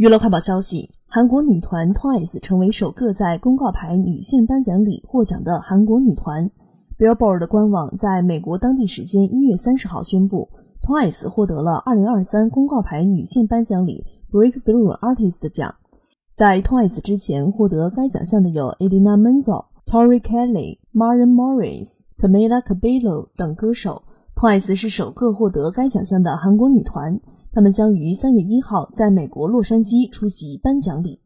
娱乐快报消息：韩国女团 TWICE 成为首个在公告牌女性颁奖礼获奖的韩国女团。Billboard 官网在美国当地时间一月三十号宣布，TWICE 获得了二零二三公告牌女性颁奖礼 Breakthrough Artist 奖。在 TWICE 之前获得该奖项的有 Idina Menzel、Tori Kelly、Maren Morris、Camila Cabello 等歌手。TWICE 是首个获得该奖项的韩国女团。他们将于三月一号在美国洛杉矶出席颁奖礼。